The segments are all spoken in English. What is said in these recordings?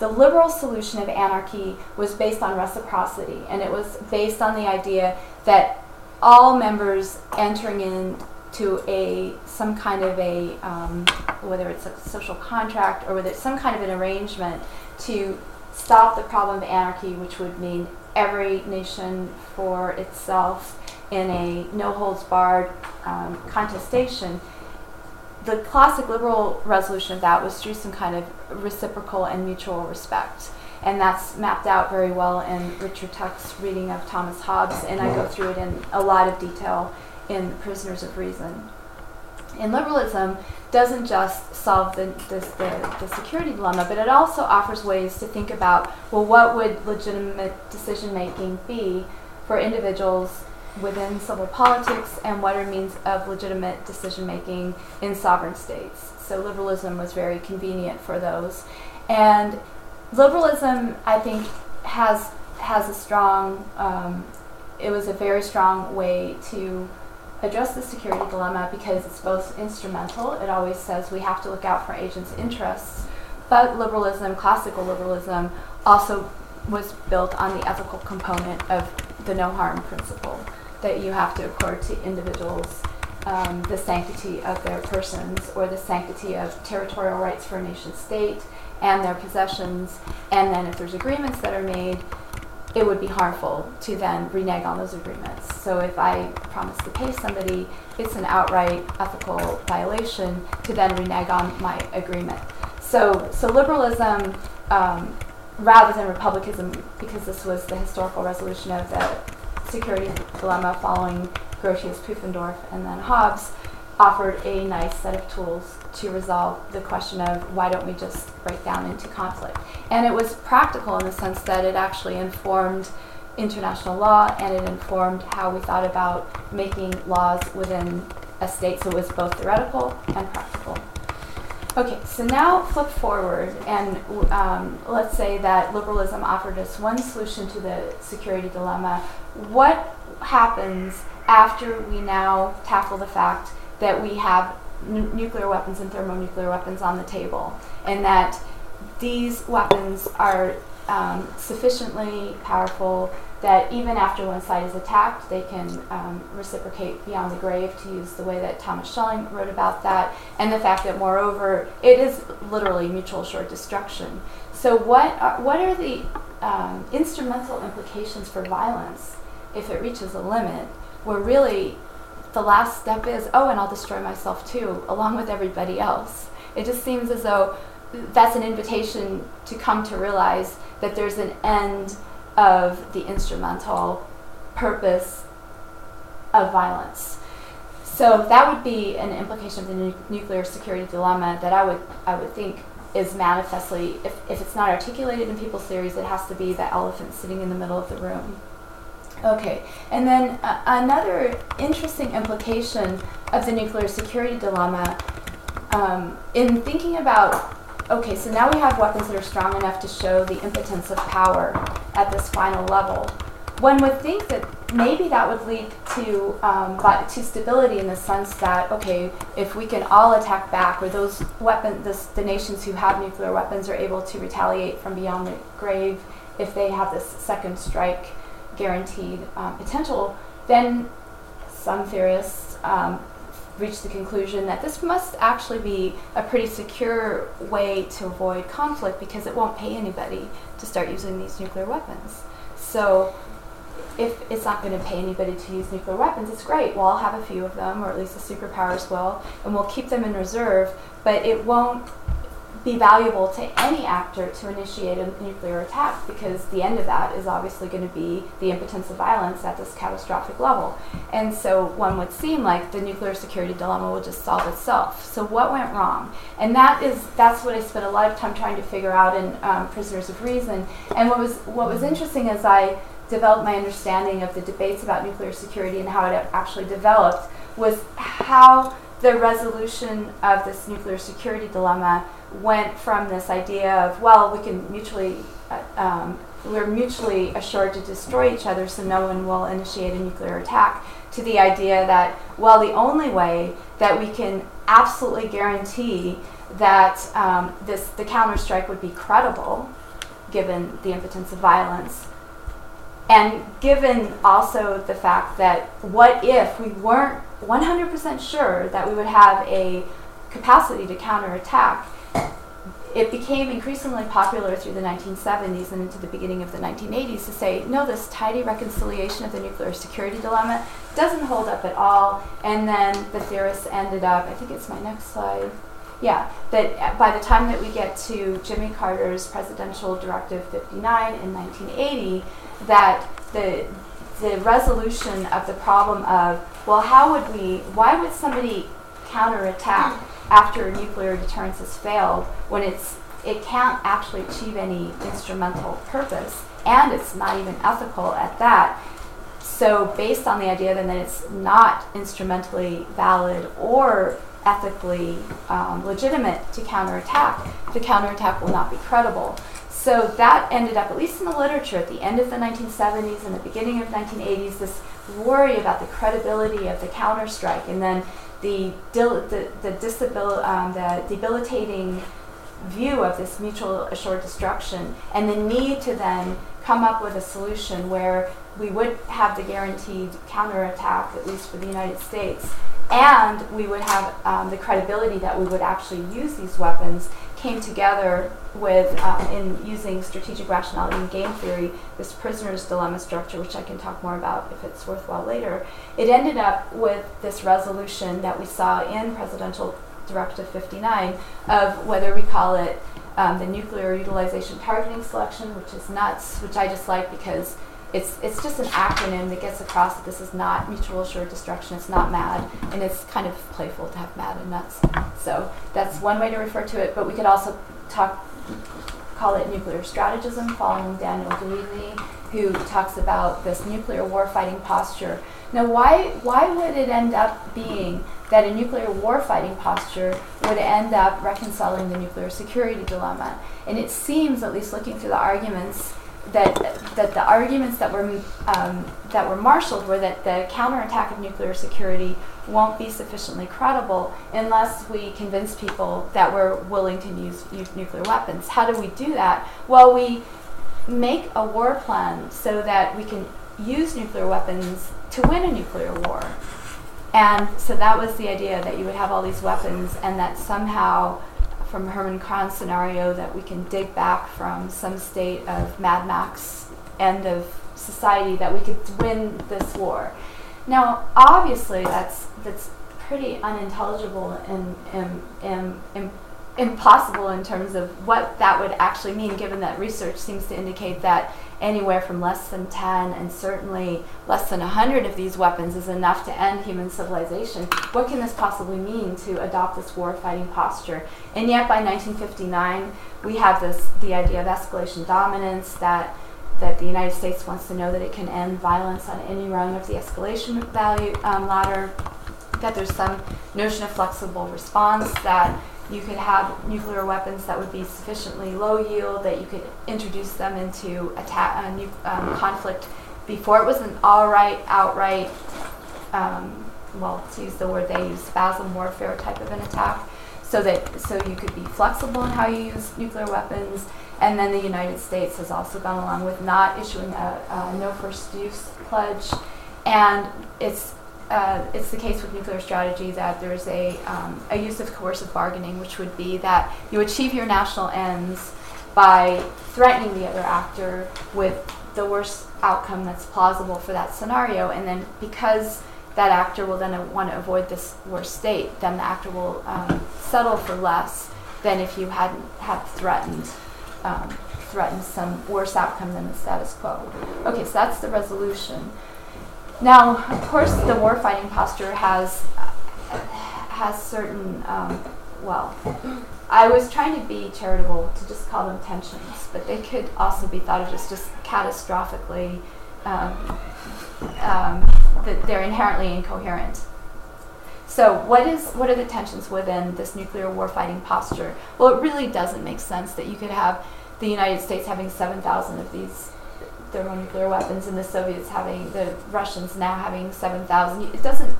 the liberal solution of anarchy was based on reciprocity, and it was based on the idea that all members entering into a some kind of a um, whether it's a social contract or whether it's some kind of an arrangement to stop the problem of anarchy, which would mean every nation for itself in a no holds barred um, contestation. The classic liberal resolution of that was through some kind of reciprocal and mutual respect. And that's mapped out very well in Richard Tuck's reading of Thomas Hobbes, and I go mm-hmm. through it in a lot of detail in Prisoners of Reason. And liberalism doesn't just solve the, the, the, the, security dilemma, but it also offers ways to think about well, what would legitimate decision making be for individuals within civil politics, and what are means of legitimate decision making in sovereign states. So, liberalism was very convenient for those. And liberalism, I think, has, has a strong, um, it was a very strong way to address the security dilemma because it's both instrumental. It always says we have to look out for agents' interests. But liberalism, classical liberalism, also was built on the ethical component of the no harm principle that you have to accord to individuals um, the sanctity of their persons or the sanctity of territorial rights for a nation state and their possessions. And then if there's agreements that are made, it would be harmful to then renege on those agreements. So if I promise to pay somebody, it's an outright ethical violation to then renege on my agreement. So, so liberalism, um, rather than republicanism, because this was the historical resolution of the security dilemma following Grotius, Pufendorf, and then Hobbes, offered a nice set of tools to resolve the question of why don't we just break down into conflict. And it was practical in the sense that it actually informed international law and it informed how we thought about making laws within a state. So it was both theoretical and practical. Okay, so now flip forward and um, let's say that liberalism offered us one solution to the security dilemma. What happens after we now tackle the fact that we have n- nuclear weapons and thermonuclear weapons on the table, and that these weapons are um, sufficiently powerful that even after one side is attacked, they can um, reciprocate beyond the grave, to use the way that Thomas Schelling wrote about that, and the fact that, moreover, it is literally mutual assured destruction. So, what are, what are the um, instrumental implications for violence if it reaches a limit where really the last step is, oh, and I'll destroy myself too, along with everybody else. It just seems as though that's an invitation to come to realize that there's an end of the instrumental purpose of violence. So that would be an implication of the nu- nuclear security dilemma that I would I would think is manifestly if, if it's not articulated in people's theories, it has to be the elephant sitting in the middle of the room. Okay, and then uh, another interesting implication of the nuclear security dilemma um, in thinking about okay, so now we have weapons that are strong enough to show the impotence of power at this final level. One would think that maybe that would lead to um, to stability in the sense that okay, if we can all attack back, or those weapon the, the nations who have nuclear weapons are able to retaliate from beyond the grave if they have this second strike guaranteed um, potential, then some theorists um, reach the conclusion that this must actually be a pretty secure way to avoid conflict because it won't pay anybody to start using these nuclear weapons. So if it's not going to pay anybody to use nuclear weapons, it's great. We'll all have a few of them, or at least the superpowers will, and we'll keep them in reserve, but it won't be valuable to any actor to initiate a nuclear attack because the end of that is obviously going to be the impotence of violence at this catastrophic level. And so one would seem like the nuclear security dilemma will just solve itself. So what went wrong? And that is that's what I spent a lot of time trying to figure out in um, Prisoners of Reason. And what was what was interesting as I developed my understanding of the debates about nuclear security and how it actually developed was how the resolution of this nuclear security dilemma went from this idea of well we can mutually uh, um, we're mutually assured to destroy each other so no one will initiate a nuclear attack to the idea that well the only way that we can absolutely guarantee that um, this the counterstrike would be credible given the impotence of violence. And given also the fact that what if we weren't 100% sure that we would have a capacity to counterattack, it became increasingly popular through the 1970s and into the beginning of the 1980s to say, no, this tidy reconciliation of the nuclear security dilemma doesn't hold up at all. And then the theorists ended up, I think it's my next slide. Yeah, that uh, by the time that we get to Jimmy Carter's Presidential Directive 59 in 1980, that the the resolution of the problem of well, how would we? Why would somebody counterattack after nuclear deterrence has failed when it's it can't actually achieve any instrumental purpose and it's not even ethical at that. So based on the idea then that it's not instrumentally valid or ethically um, legitimate to counterattack, the counterattack will not be credible. So that ended up, at least in the literature, at the end of the 1970s and the beginning of 1980s, this worry about the credibility of the counterstrike, and then the dil- the the, disabil- um, the debilitating view of this mutual assured destruction, and the need to then come up with a solution where we would have the guaranteed counterattack, at least for the United States, and we would have um, the credibility that we would actually use these weapons came together with um, in using strategic rationality and game theory this prisoner's dilemma structure which i can talk more about if it's worthwhile later it ended up with this resolution that we saw in presidential directive 59 of whether we call it um, the nuclear utilization targeting selection which is nuts which i just like because it's it's just an acronym that gets across that this is not mutual assured destruction. It's not MAD, and it's kind of playful to have MAD and nuts. So that's one way to refer to it. But we could also talk call it nuclear strategism, following Daniel Dewey, who talks about this nuclear warfighting posture. Now, why why would it end up being that a nuclear warfighting posture would end up reconciling the nuclear security dilemma? And it seems, at least looking through the arguments, that that the arguments that were um, that were marshaled were that the counterattack of nuclear security won't be sufficiently credible unless we convince people that we're willing to use, use nuclear weapons. How do we do that? Well, we make a war plan so that we can use nuclear weapons to win a nuclear war. And so that was the idea that you would have all these weapons and that somehow from Herman Kahn's scenario that we can dig back from some state of Mad Max end of society that we could win this war. Now, obviously, that's that's pretty unintelligible and, and, and, and impossible in terms of what that would actually mean, given that research seems to indicate that anywhere from less than 10 and certainly less than 100 of these weapons is enough to end human civilization. What can this possibly mean to adopt this war fighting posture? And yet by 1959, we have this the idea of escalation dominance that that the United States wants to know that it can end violence on any rung of the escalation value um, ladder, that there's some notion of flexible response, that you could have nuclear weapons that would be sufficiently low yield that you could introduce them into attack, uh, nu- um, conflict before it was an all right, outright, um, well, to use the word they use, spasm warfare type of an attack. So that so you could be flexible in how you use nuclear weapons, and then the United States has also gone along with not issuing a, a no first use pledge, and it's uh, it's the case with nuclear strategy that there's a, um, a use of coercive bargaining, which would be that you achieve your national ends by threatening the other actor with the worst outcome that's plausible for that scenario. And then because that actor will then want to avoid this worst state, then the actor will um, settle for less than if you hadn't had threatened um, threatened some worse outcome than the status quo. Okay, so that's the resolution. Now, of course, the warfighting posture has has certain um, well. I was trying to be charitable to just call them tensions, but they could also be thought of as just catastrophically um, um, that they're inherently incoherent. So, what is what are the tensions within this nuclear warfighting posture? Well, it really doesn't make sense that you could have the United States having 7,000 of these thermonuclear weapons and the Soviets having, the Russians now having 7,000. It doesn't,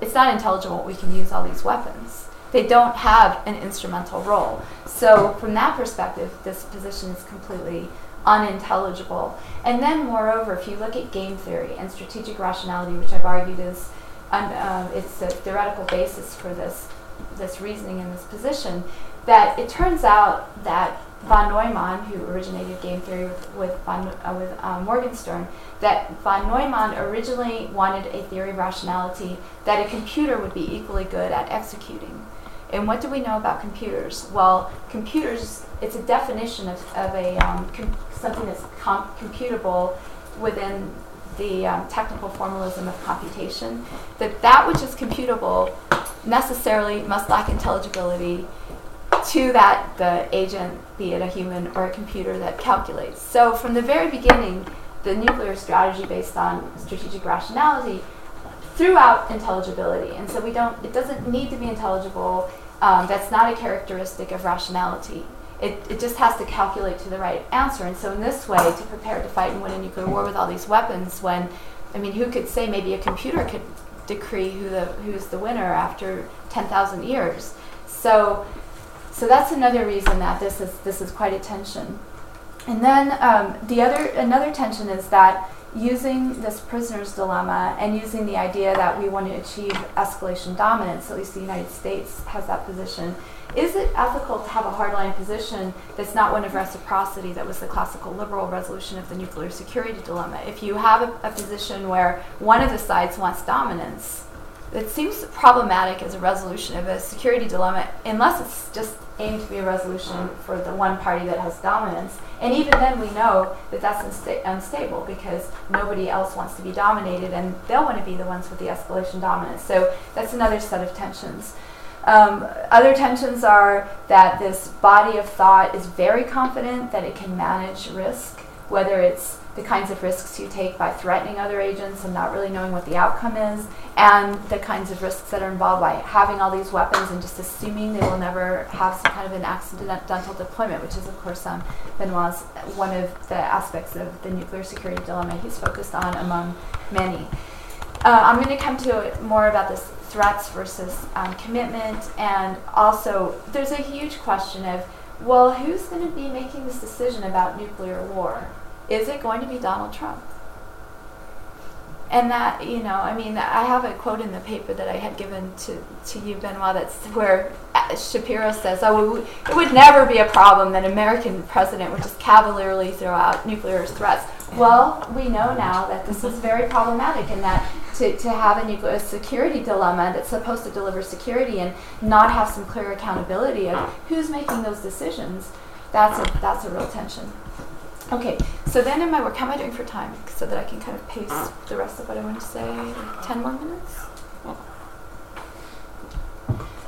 it's not intelligible we can use all these weapons. They don't have an instrumental role. So, from that perspective, this position is completely unintelligible. And then, moreover, if you look at game theory and strategic rationality, which I've argued is um, it's a theoretical basis for this this reasoning in this position, that it turns out that von Neumann, who originated game theory with, with, von, uh, with uh, Morgenstern, that von Neumann originally wanted a theory of rationality that a computer would be equally good at executing. And what do we know about computers? Well, computers, it's a definition of, of a um, com- something that's com- computable within the um, technical formalism of computation. That that which is computable necessarily must lack intelligibility to that the agent, be it a human or a computer that calculates. So from the very beginning, the nuclear strategy based on strategic rationality throughout intelligibility. And so we don't, it doesn't need to be intelligible. Um, that's not a characteristic of rationality. It, it just has to calculate to the right answer. And so in this way, to prepare to fight and win a nuclear war with all these weapons, when, I mean, who could say maybe a computer could decree who the who's the winner after 10,000 years? So so that's another reason that this is this is quite a tension. And then um, the other another tension is that using this prisoner's dilemma and using the idea that we want to achieve escalation dominance, at least the United States has that position, is it ethical to have a hardline position that's not one of reciprocity that was the classical liberal resolution of the nuclear security dilemma? If you have a, a position where one of the sides wants dominance, it seems problematic as a resolution of a security dilemma unless it's just aimed to be a resolution for the one party that has dominance. And even then, we know that that's unsta- unstable because nobody else wants to be dominated and they'll want to be the ones with the escalation dominance. So that's another set of tensions. Um, other tensions are that this body of thought is very confident that it can manage risk, whether it's the kinds of risks you take by threatening other agents and not really knowing what the outcome is, and the kinds of risks that are involved by having all these weapons and just assuming they will never have some kind of an accidental deployment, which is, of course, um, Benoit's one of the aspects of the nuclear security dilemma he's focused on among many. Uh, I'm going to come to more about this threats versus um, commitment, and also there's a huge question of, well, who's going to be making this decision about nuclear war? Is it going to be Donald Trump? And that, you know, I mean, I have a quote in the paper that I had given to, to you, Benoit, that's where uh, Shapiro says, oh, it would never be a problem that an American president would just cavalierly throw out nuclear threats. Well, we know now that this is very problematic and that to, to have a nuclear security dilemma that's supposed to deliver security and not have some clear accountability of who's making those decisions, that's a, that's a real tension. Okay, so then in my work, how am I doing for time? So that I can kind of pace the rest of what I want to say, like 10 more minutes?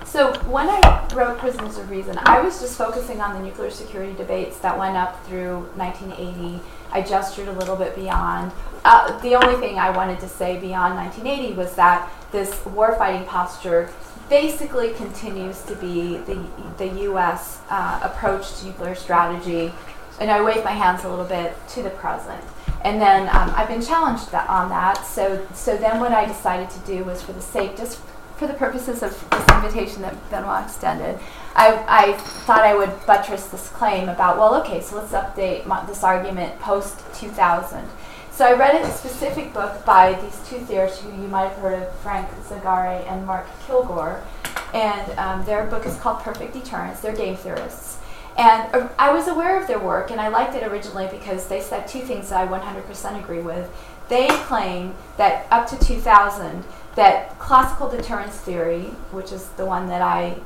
So when I wrote Prisoners of Reason, I was just focusing on the nuclear security debates that went up through 1980. I gestured a little bit beyond. Uh, the only thing I wanted to say beyond 1980 was that this warfighting posture basically continues to be the, the U.S. Uh, approach to nuclear strategy and I wave my hands a little bit to the present. And then um, I've been challenged that, on that. So, so then what I decided to do was for the sake, just for the purposes of this invitation that Benoit extended, I, I thought I would buttress this claim about, well, okay, so let's update my, this argument post 2000. So I read a specific book by these two theorists who you might have heard of, Frank Zagare and Marc Kilgour. And um, their book is called Perfect Deterrence. They're game theorists. And uh, I was aware of their work, and I liked it originally because they said two things that I 100% agree with. They claim that up to 2000, that classical deterrence theory, which is the one that I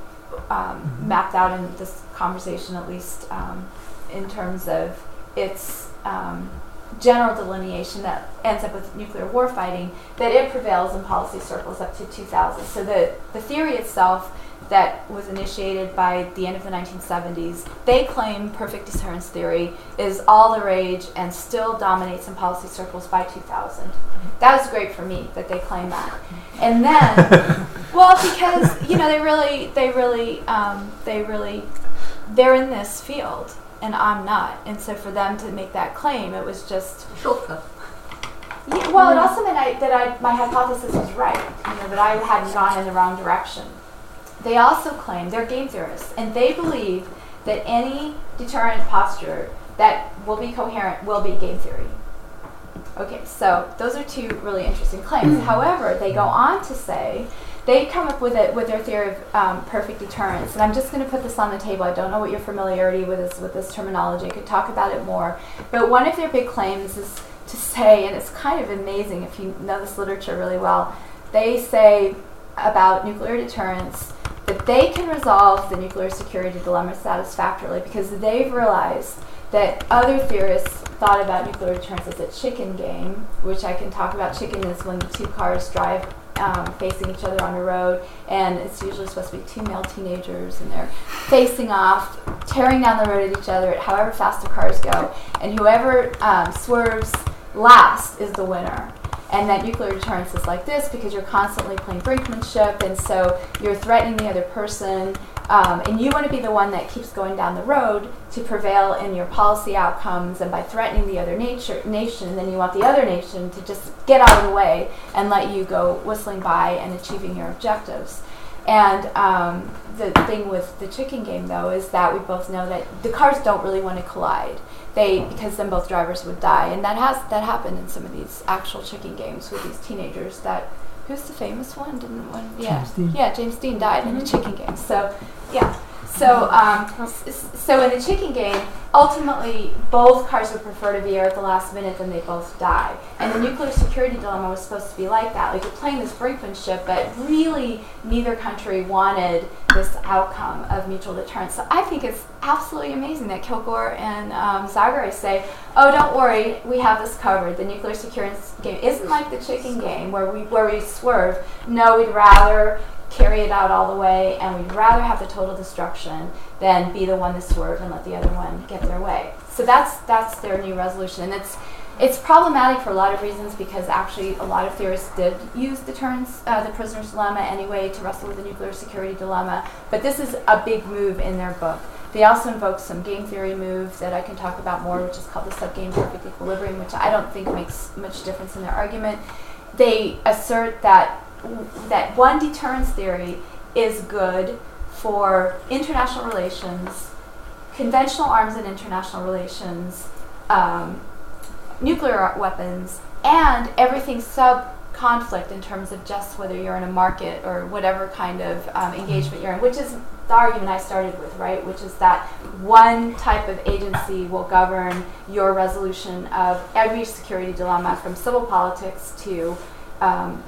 um, mm-hmm. mapped out in this conversation, at least um, in terms of its um, general delineation that ends up with nuclear war fighting, that it prevails in policy circles up to 2000. So the, the theory itself that was initiated by the end of the 1970s. They claim perfect deterrence theory is all the rage and still dominates in policy circles by 2000. That was great for me that they claim that. And then, well, because you know they really, they really, um, they really, they're in this field and I'm not, and so for them to make that claim, it was just shortcut. Yeah, well, it also meant I, that I, my hypothesis was right, you know, that I hadn't gone in the wrong direction they also claim they're game theorists, and they believe that any deterrent posture that will be coherent will be game theory. Okay, so those are two really interesting claims. However, they go on to say they come up with it with their theory of um, perfect deterrence, and I'm just going to put this on the table. I don't know what your familiarity with this with this terminology. I could talk about it more, but one of their big claims is to say, and it's kind of amazing if you know this literature really well. They say about nuclear deterrence that they can resolve the nuclear security dilemma satisfactorily because they've realized that other theorists thought about nuclear deterrence as a chicken game, which I can talk about. Chicken is when two cars drive um, facing each other on a road, and it's usually supposed to be two male teenagers, and they're facing off, tearing down the road at each other, at however fast the cars go, and whoever um, swerves last is the winner. And that nuclear deterrence is like this because you're constantly playing brinkmanship, and so you're threatening the other person, um, and you want to be the one that keeps going down the road to prevail in your policy outcomes, and by threatening the other nature, nation, then you want the other nation to just get out of the way and let you go whistling by and achieving your objectives. And um, the thing with the chicken game, though, is that we both know that the cars don't really want to collide. They because then both drivers would die, and that has that happened in some of these actual chicken games with these teenagers that who's the famous one? Didn't one? Yeah, James Dean. yeah. James Dean died in a chicken game. So, yeah. So, um, so in the chicken game, ultimately both cars would prefer to be veer at the last minute than they both die. And the nuclear security dilemma was supposed to be like that. Like you're playing this brinkmanship, but really neither country wanted this outcome of mutual deterrence. So I think it's absolutely amazing that Kilgour and um, say, "Oh, don't worry, we have this covered. The nuclear security game isn't like the chicken game where we where we swerve. No, we'd rather." Carry it out all the way, and we'd rather have the total destruction than be the one to swerve and let the other one get their way. So that's that's their new resolution, and it's it's problematic for a lot of reasons because actually a lot of theorists did use deterrence, uh, the prisoner's dilemma anyway, to wrestle with the nuclear security dilemma. But this is a big move in their book. They also invoke some game theory moves that I can talk about more, which is called the subgame perfect equilibrium, which I don't think makes much difference in their argument. They assert that that one deterrence theory is good for international relations, conventional arms and international relations, um, nuclear weapons, and everything sub conflict in terms of just whether you're in a market or whatever kind of um, engagement you're in, which is the argument I started with, right? Which is that one type of agency will govern your resolution of every security dilemma from civil politics to um,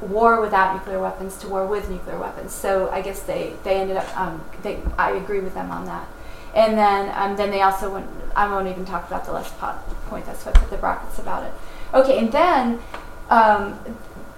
war without nuclear weapons to war with nuclear weapons. So I guess they, they ended up, um, they, I agree with them on that. And then, um, then they also went, I won't even talk about the last po- point, that's why I put the brackets about it. Okay, and then um,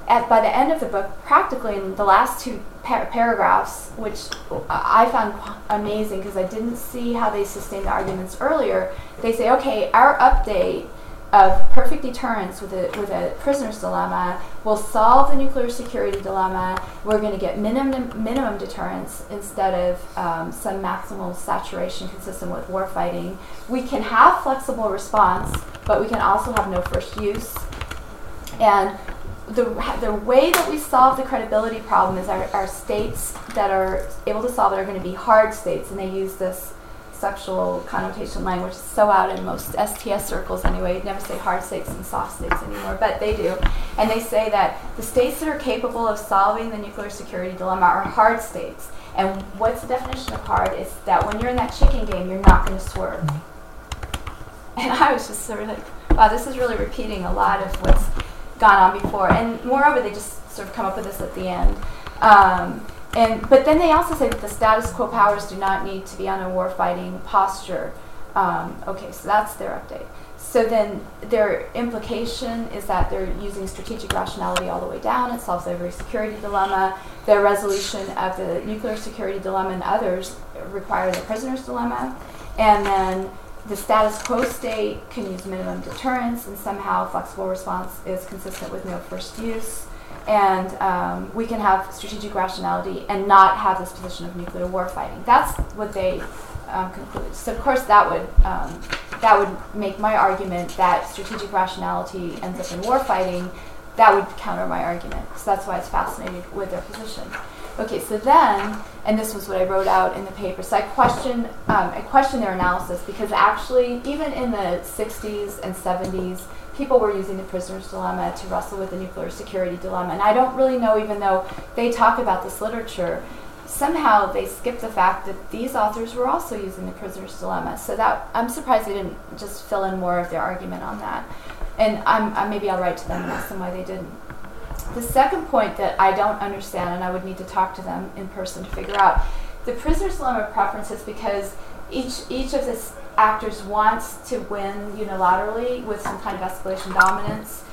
at, by the end of the book, practically in the last two par- paragraphs, which I found amazing because I didn't see how they sustained the arguments earlier, they say, okay, our update of perfect deterrence with a, with a prisoner's dilemma will solve the nuclear security dilemma. We're going to get minimum, minimum deterrence instead of um, some maximal saturation consistent with warfighting. We can have flexible response, but we can also have no first use. And the, the way that we solve the credibility problem is our, our states that are able to solve it are going to be hard states, and they use this sexual connotation language is so out in most STS circles anyway. You'd never say hard states and soft states anymore, but they do. And they say that the states that are capable of solving the nuclear security dilemma are hard states. And what's the definition of hard? Is that when you're in that chicken game, you're not going to swerve. And I was just sort of like, wow, this is really repeating a lot of what's gone on before. And moreover, they just sort of come up with this at the end. Um, and but then they also say that the status quo powers do not need to be on a warfighting posture. Um, okay, so that's their update. So then their implication is that they're using strategic rationality all the way down. It solves every security dilemma. Their resolution of the nuclear security dilemma and others require the prisoner's dilemma. And then the status quo state can use minimum deterrence, and somehow flexible response is consistent with no first use. And um, we can have strategic rationality and not have this position of nuclear warfighting. That's what they um, concluded. So, of course, that would um, that would make my argument that strategic rationality ends up in warfighting. That would counter my argument. So that's why it's fascinating with their position. Okay, so then, and this was what I wrote out in the paper. So I question um, I questioned their analysis because actually, even in the 60s and 70s, people were using the prisoner's dilemma to wrestle with the nuclear security dilemma. And I don't really know, even though they talk about this literature, somehow they skip the fact that these authors were also using the prisoner's dilemma. So that I'm surprised they didn't just fill in more of their argument on that. And I'm, I, maybe I'll write to them and ask them why they didn't. The second point that I don't understand, and I would need to talk to them in person to figure out, the prisoner's dilemma preferences because each each of the actors wants to win unilaterally with some kind of escalation dominance.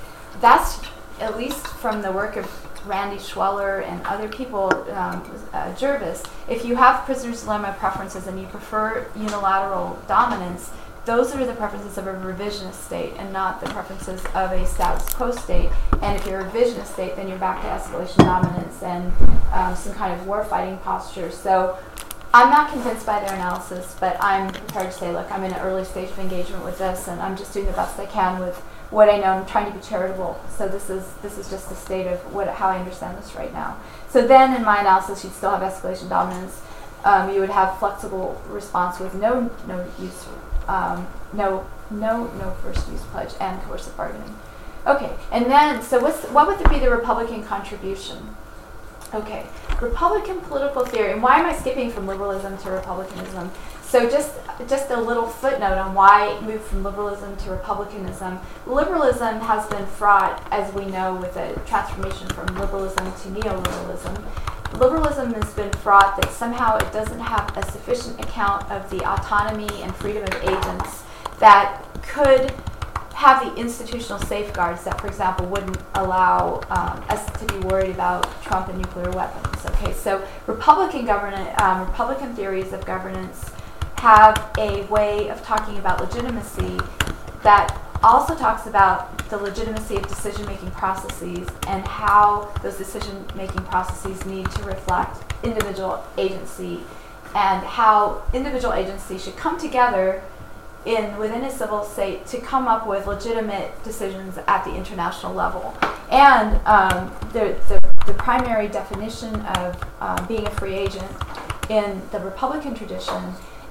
That's at least from the work of Randy Schweller and other people, um, uh, Jervis. If you have prisoner's dilemma preferences and you prefer unilateral dominance, those are the preferences of a revisionist state and not the preferences of a status quo state. And if you're a revisionist state, then you're back to escalation dominance and um, some kind of war fighting posture. So I'm not convinced by their analysis, but I'm prepared to say, look, I'm in an early stage of engagement with this, and I'm just doing the best I can with what I know. I'm trying to be charitable. So this is this is just the state of what how I understand this right now. So then, in my analysis, you'd still have escalation dominance. Um, you would have flexible response with no no use um, no, no, no first use pledge and coercive bargaining. Okay, and then, so what's, what would be the Republican contribution? Okay, Republican political theory, and why am I skipping from liberalism to republicanism? So just just a little footnote on why it moved from liberalism to republicanism. Liberalism has been fraught, as we know, with a transformation from liberalism to neoliberalism liberalism has been fraught that somehow it doesn't have a sufficient account of the autonomy and freedom of agents that could have the institutional safeguards that, for example, wouldn't allow um, us to be worried about Trump and nuclear weapons. Okay, so Republican governance, um, Republican theories of governance have a way of talking about legitimacy that also talks about the legitimacy of decision making processes and how those decision making processes need to reflect individual agency and how individual agency should come together in within a civil state to come up with legitimate decisions at the international level. And um, the, the, the, primary definition of um, being a free agent in the Republican tradition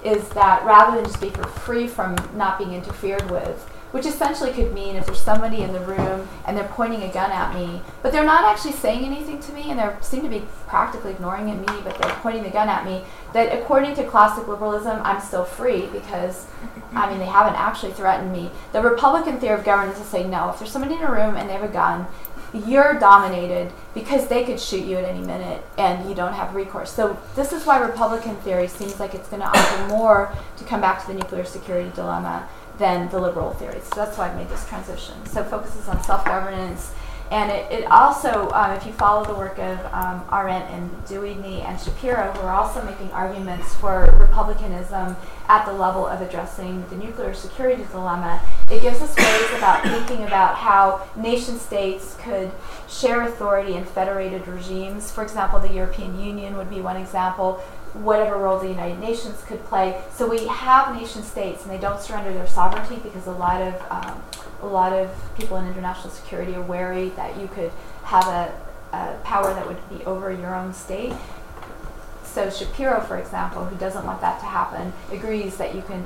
is that rather than just be free from not being interfered with, which essentially could mean if there's somebody in the room and they're pointing a gun at me, but they're not actually saying anything to me and they seem to be practically ignoring me, but they're pointing the gun at me, that according to classic liberalism, I'm still free because, I mean, they haven't actually threatened me. The Republican theory of governance is saying, no, if there's somebody in a room and they have a gun, you're dominated because they could shoot you at any minute and you don't have recourse. So this is why Republican theory seems like it's going to offer more to come back to the nuclear security dilemma than the liberal theories. So that's why I made this transition. So focuses on self-governance, and it, it also, um, if you follow the work of um, Arendt and Deudney and Shapiro, who are also making arguments for republicanism at the level of addressing the nuclear security dilemma, it gives us ways about thinking about how nation states could share authority in federated regimes. For example, the European Union would be one example whatever role the United Nations could play. So we have nation states, and they don't surrender their sovereignty because a lot of um, a lot of people in international security are wary that you could have a, a power that would be over your own state. So Shapiro, for example, who doesn't want that to happen, agrees that you can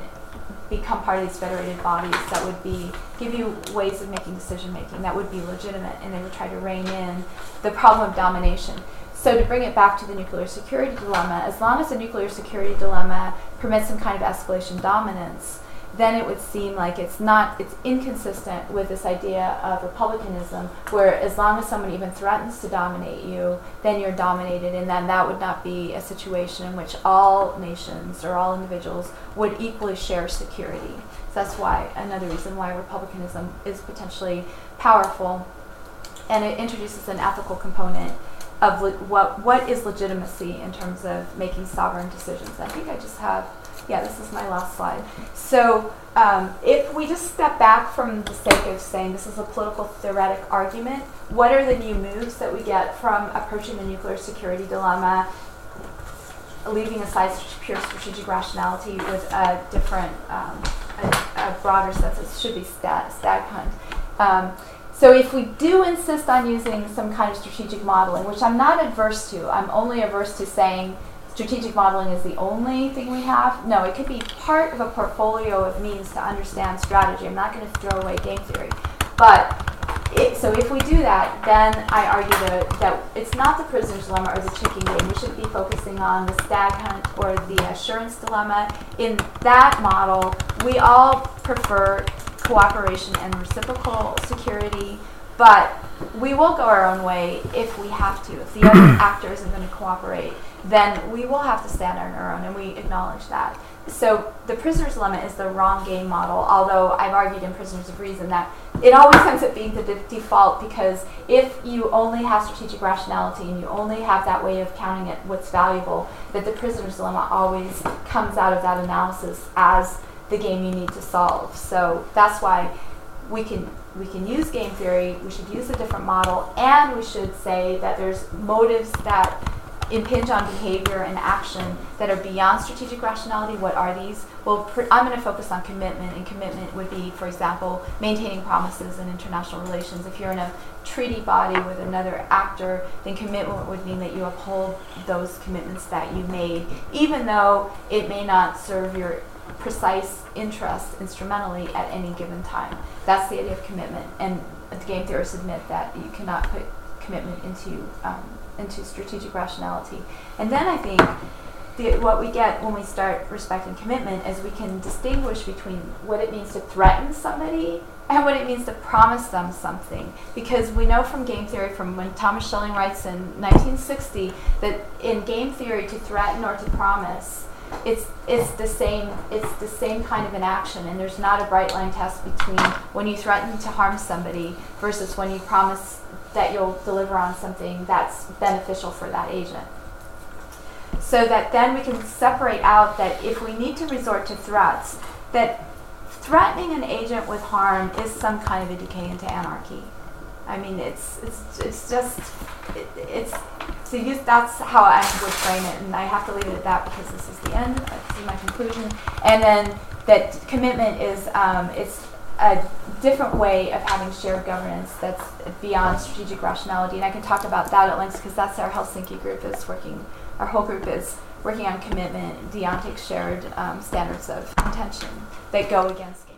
become part of these federated bodies that would be give you ways of making decision making that would be legitimate, and they would try to rein in the problem of domination. So to bring it back to the nuclear security dilemma, as long as the nuclear security dilemma permits some kind of escalation dominance, then it would seem like it's not it's inconsistent with this idea of republicanism where as long as someone even threatens to dominate you then you're dominated and then that would not be a situation in which all nations or all individuals would equally share security. So that's why another reason why republicanism is potentially powerful. And it introduces an ethical component of le- what what is legitimacy in terms of making sovereign decisions. I think I just have, yeah, this is my last slide. So um, if we just step back from the sake of saying this is a political theoretic argument, what are the new moves that we get from approaching the nuclear security dilemma, leaving aside pure strategic rationality with a different, um, a, a, broader sense, it should be stat, stag hunt. Um, So if we do insist on using some kind of strategic modeling, which I'm not adverse to, I'm only averse to saying strategic modeling is the only thing we have. No, it could be part of a portfolio of means to understand strategy. I'm not going to throw away game theory. But it, so if we do that, then I argue that, that it's not the prisoner's dilemma or the chicken game. We should be focusing on the stag hunt or the assurance dilemma. In that model, we all prefer cooperation and reciprocal security, but we will go our own way if we have to. If the other actor isn't going to cooperate, then we will have to stand on our own, and we acknowledge that. So the prisoner's dilemma is the wrong game model, although I've argued in Prisoners of Reason that it always ends up being the de- default because if you only have strategic rationality and you only have that way of counting it what's valuable, that the prisoner's dilemma always comes out of that analysis as the game you need to solve. So that's why we can we can use game theory, we should use a different model, and we should say that there's motives that impinge on behavior and action that are beyond strategic rationality. What are these? Well, pr- I'm going to focus on commitment, and commitment would be, for example, maintaining promises in international relations. If you're in a treaty body with another actor, then commitment would mean that you uphold those commitments that you made, even though it may not serve your precise interest instrumentally at any given time. That's the idea of commitment, and the game theorists admit that you cannot put commitment into um, into strategic rationality. And then I think the, what we get when we start respecting commitment is we can distinguish between what it means to threaten somebody and what it means to promise them something. Because we know from game theory, from when Thomas Schelling writes in 1960, that in game theory, to threaten or to promise, it's it's the same it's the same kind of an action, and there's not a bright line test between when you threaten to harm somebody versus when you promise that you'll deliver on something that's beneficial for that agent. So that then we can separate out that if we need to resort to threats, that threatening an agent with harm is some kind of a decay into anarchy. I mean, it's it's it's just it, it's so use that's how I would frame it, and I have to leave it at that because this is the end. This is my conclusion, and then that commitment is um, it's a different way of having shared governance that's beyond strategic rationality. And I can talk about that at length because that's our Helsinki group is working, our whole group is working on commitment, deontic shared um, standards of intention that go against